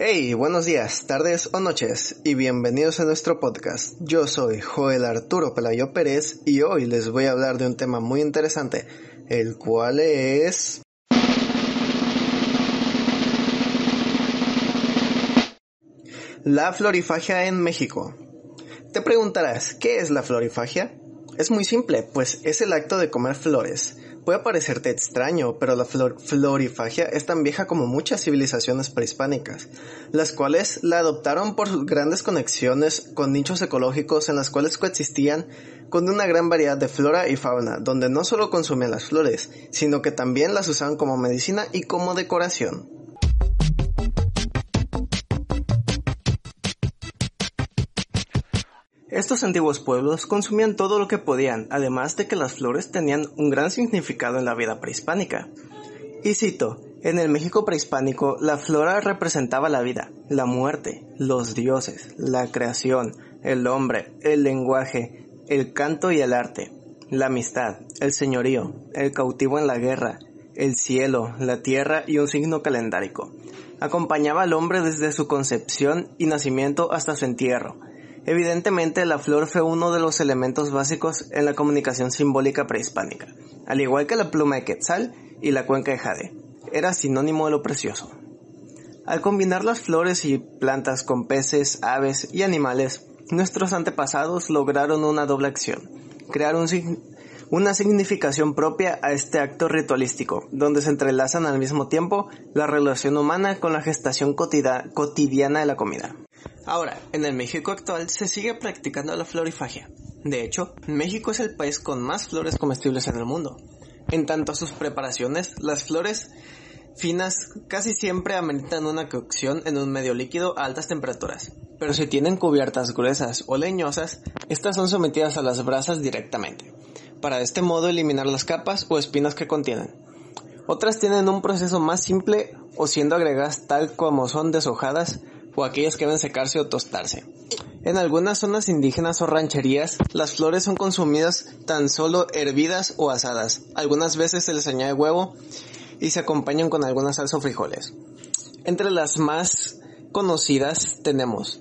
Hey, buenos días, tardes o noches y bienvenidos a nuestro podcast. Yo soy Joel Arturo Pelayo Pérez y hoy les voy a hablar de un tema muy interesante, el cual es... La florifagia en México. Te preguntarás, ¿qué es la florifagia? Es muy simple, pues es el acto de comer flores. Puede parecerte extraño, pero la florifagia es tan vieja como muchas civilizaciones prehispánicas, las cuales la adoptaron por sus grandes conexiones con nichos ecológicos en las cuales coexistían con una gran variedad de flora y fauna, donde no solo consumían las flores, sino que también las usaban como medicina y como decoración. Estos antiguos pueblos consumían todo lo que podían, además de que las flores tenían un gran significado en la vida prehispánica. Y cito, en el México prehispánico, la flora representaba la vida, la muerte, los dioses, la creación, el hombre, el lenguaje, el canto y el arte, la amistad, el señorío, el cautivo en la guerra, el cielo, la tierra y un signo calendárico. Acompañaba al hombre desde su concepción y nacimiento hasta su entierro, Evidentemente, la flor fue uno de los elementos básicos en la comunicación simbólica prehispánica, al igual que la pluma de quetzal y la cuenca de jade. Era sinónimo de lo precioso. Al combinar las flores y plantas con peces, aves y animales, nuestros antepasados lograron una doble acción, crear una significación propia a este acto ritualístico, donde se entrelazan al mismo tiempo la relación humana con la gestación cotidiana de la comida. Ahora, en el México actual se sigue practicando la florifagia. De hecho, México es el país con más flores comestibles en el mundo. En tanto a sus preparaciones, las flores finas casi siempre ameritan una cocción en un medio líquido a altas temperaturas. Pero si tienen cubiertas gruesas o leñosas, estas son sometidas a las brasas directamente, para de este modo eliminar las capas o espinas que contienen. Otras tienen un proceso más simple o siendo agregadas tal como son deshojadas o aquellas que deben secarse o tostarse. En algunas zonas indígenas o rancherías, las flores son consumidas tan solo hervidas o asadas. Algunas veces se les añade huevo y se acompañan con alguna salsa o frijoles. Entre las más conocidas tenemos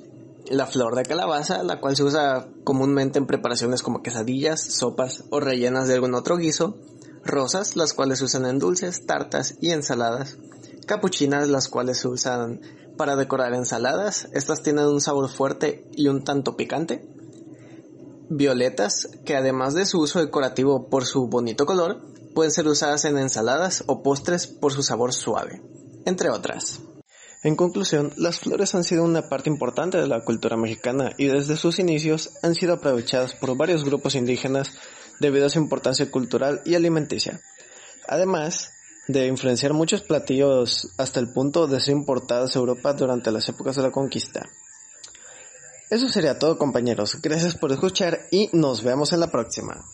la flor de calabaza, la cual se usa comúnmente en preparaciones como quesadillas, sopas o rellenas de algún otro guiso. Rosas, las cuales se usan en dulces, tartas y ensaladas. Capuchinas, las cuales se usan para decorar ensaladas. Estas tienen un sabor fuerte y un tanto picante. Violetas, que además de su uso decorativo por su bonito color, pueden ser usadas en ensaladas o postres por su sabor suave, entre otras. En conclusión, las flores han sido una parte importante de la cultura mexicana y desde sus inicios han sido aprovechadas por varios grupos indígenas debido a su importancia cultural y alimenticia. Además, de influenciar muchos platillos hasta el punto de ser importados a Europa durante las épocas de la conquista. Eso sería todo compañeros, gracias por escuchar y nos vemos en la próxima.